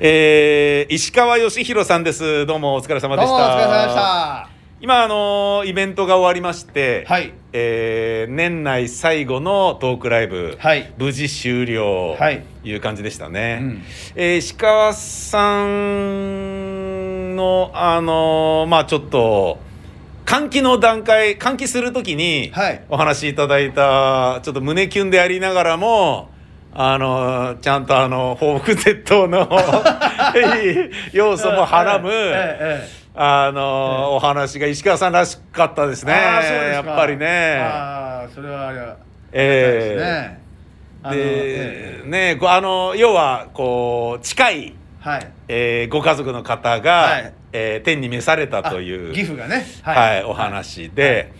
えー、石川義弘さんです。どうもお疲れ様でした。どうもお疲れ様でした。今あのイベントが終わりまして、はい。えー年内最後のトークライブ、はい。無事終了。はい。いう感じでしたね、うん。えー石川さんのあのまあちょっと換気の段階換気するときにはい。お話しいただいたちょっと胸キュンでありながらもあのちゃんとあの報復絶倒の 要素もはらむ、あの、お話が石川さんらしかったですねやっぱりね。ああそれはあれはええあのでええ。ねあの要はこう近い、はい。えーご家族の方が、はい。えー天に召されたというあ岐阜がね。はい。お話で、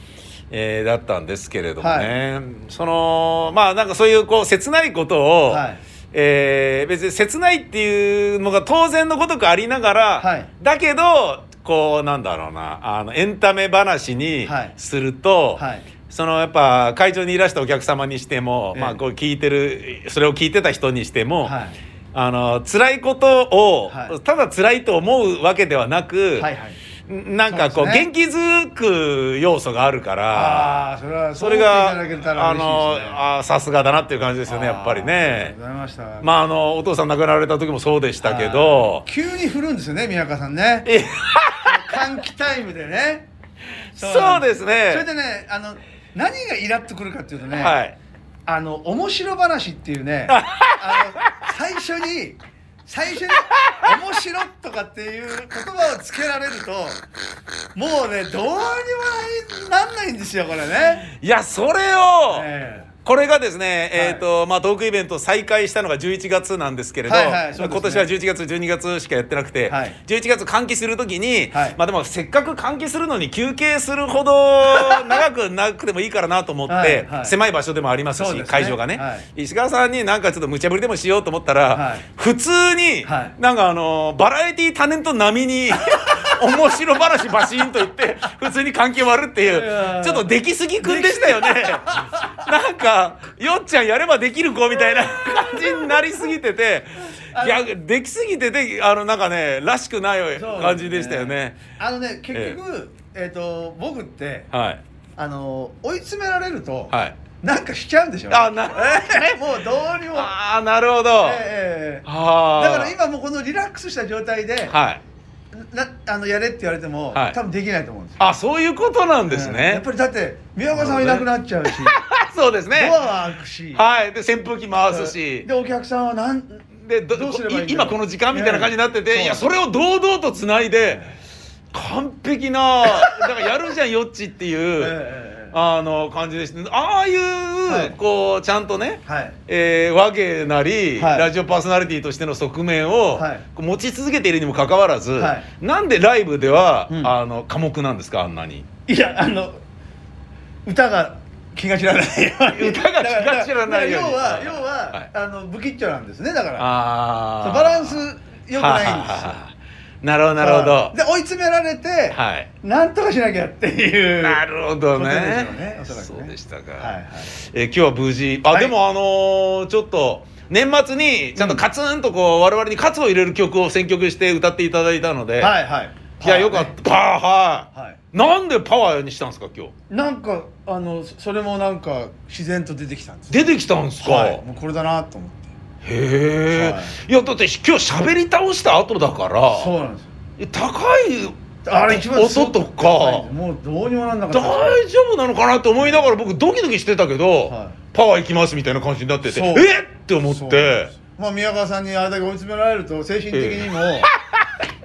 えーだったんですけれどもね、はそのまあなんかそういうこう切ないことを、はい。えー別に切ないっていうのが当然のごとくありながら、はい。だけどこうなんだろうなあのエンタメ話にはいすると、はい。そのやっぱ会場にいらしたお客様にしても、ええ。まあこう聞いてるそれを聞いてた人にしても、はい。あの辛いことを、はい。ただ辛いと思うわけではなく、はいはいなんかこう元気づく要素があるからああそれがあのあーさすがだなっていう感じですよねやっぱりね。とう。ございました。まああのお父さん亡くなられた時もそうでしたけど、急に振るんですよね宮川さんね。え換気タイムでね。そうです。それね。でねあの何がイラっとくるかっていうとね、はい。あの面白話っていうね あの最初に最初に「面白」とかっていう言葉をつけられるともうねどうにもなんないんですよこれね。いやそれを、えこれがですね、はい。えっ、とまあトークイベント再開したのが11月なんですけれど、今年は11月12月しかやってなくて、はい。11月換気するときに、はい。まあでもせっかく換気するのに休憩するほど長くなくてもいいからなと思って、狭い場所でもありますし会場がね、はい。石川さんになんかちょっと無茶ぶりでもしようと思ったら、はい。普通に、はい。なんかあのバラエティタレント並みに 面白話バシーンと言って普通に換気終わるっていうちょっと出来すぎくんでしたよね。なんかよっちゃんやればできる子みたいな感じになりすぎてて いやできすぎててあのなんかねらしくない感じでしたよね。あのね結局、えっと僕ってはいあの追い詰められると、はい。なんかしちゃうんでしょうねあな もうどうにも。ああなるほど。ええはあ。だから今もうこのリラックスした状態で、はい。なあのやれって言われても、はい。多分できないと思うんですよ。あそういうことなんですうん。ね。やっぱりだって宮川さんはいなくなっちゃうし、そうですね。ド。アは開くし、はい。で扇風機回すし。でお客さんはなんでどどうすればいいんだろう。今この時間みたいな感じになってて、ねいやそれを堂々とつないで完璧なだからやるじゃんよっちっていう、ええええあの感じでしたああいう、はい。こうちゃんとね、はい。えー、和芸なり、はい。ラジオパーソナリティとしての側面を、持ち続けているにもかかわらず、はい。なんでライブでは、うん。あの寡黙なんですかあんなに？いやあの歌が気が散らないように。歌が気が散らない要ははい。要は、はい。あの不吉祥なんですねだから。バランス良くないんですよなるほどなるほど。で追い詰められて、はいなんとかしなきゃっていうなるほどね。ねおそうでしたか。はいはいえー今日は無事。あ、はいでもあのーちょっと年末にちゃんとカツンとこう、我々にカツを入れる曲を選曲して歌っていただいたので。はいはいいやよかった。パワーはい。はいなんでパワーにしたんですか今日？なんかあのそそれもなんか自然と出てきたんです出てきたんですか？はいもうこれだなと思ってへえ、はい。い。やだって今日喋り倒した後だから。そうなんですよ。え高いあれ一番音とかもうどうにもなんなかった大丈夫なのかなって思いながら僕ドキドキしてたけど、はい。パワーいきますみたいな感じになっててえっって思って。まあ宮川さんにあれだけ追い詰められると精神的にも、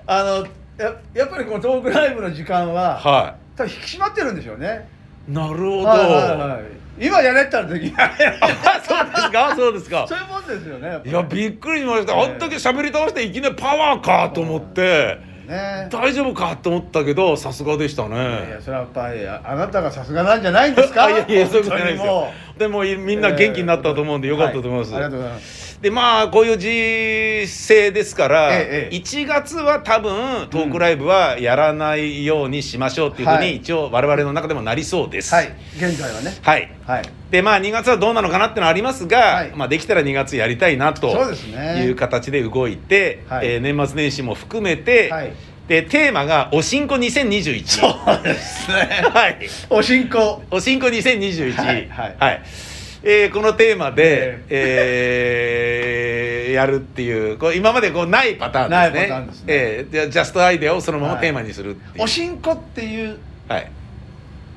あのややっぱりこのトークライブの時間は、は多分引き締まってるんでしょうね。いなるほど、はいはいはい今やれったらできないあ そうですか？そうですか？そういうもんですよねいやびっくりしました、ええ。あんだけ喋り倒していきなりパワーかと思って、ね。大丈夫かと思ったけどさすがでしたいやねそれはやっぱりああなたがさすがなんじゃないんですか？あ いやいやそういうことないですよでもみんな元気になったと思うんでよかったと思います、はありがとうございます。でまあこういう時勢ですから、ええ1月は多分トークライブはやらないようにしましょうっていうふうはい。に一応我々の中でもなりそうです。はい。現在はね。はい。はい。でまあ2月はどうなのかなってのはありますが、はい。まあ、できたら2月やりたいなとそうですね。いう形で動いて、はい。えー年末年始も含めて、はいでテーマが「おしんこ2021」そうですね。はい。お進行おしんこ2021、はいはい。えーこのテーマで、えー。やるっていうこれ今までこうないパターンですね。ないパターンですね。えーでジャストアイデアをそのままはい。テーマにするっていう、お進行っていうはい、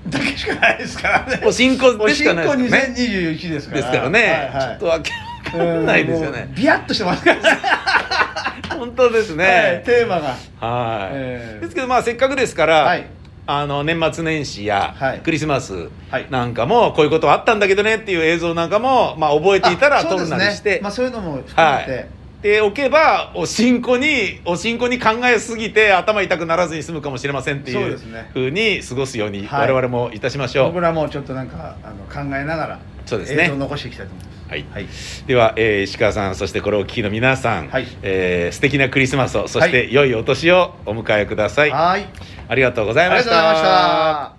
だけしかないですからね。おしんこおでしかないですよね。2021ですから。ですからね、はいはい。ちょっとわけわかんないですよね。ビヤッとしてますからね本当ですね、はいテーマが。はい、えー。ですけどまあせっかくですから、はい。あの年末年始やはい。クリスマスはい。なんかもこういうことあったんだけどねっていう映像なんかも、まあ、覚えていたらあ撮るなりして、そうですねまあそういうのも含はい。めて、でおけばおしんこにおしんこに考えすぎて頭痛くならずに済むかもしれませんっていうそうですね。ふうに過ごすようにはい。我々もいたしましょう。僕らもちょっとなんかあの考えながらそうですね。映像を残していきたいと思います。はい。はい。では、えー石川さんそしてこれをお聞きの皆さん、はい。えー素敵なクリスマスをそしてはい。良いお年をお迎えください、はい。ありがとうございありました。がとうございました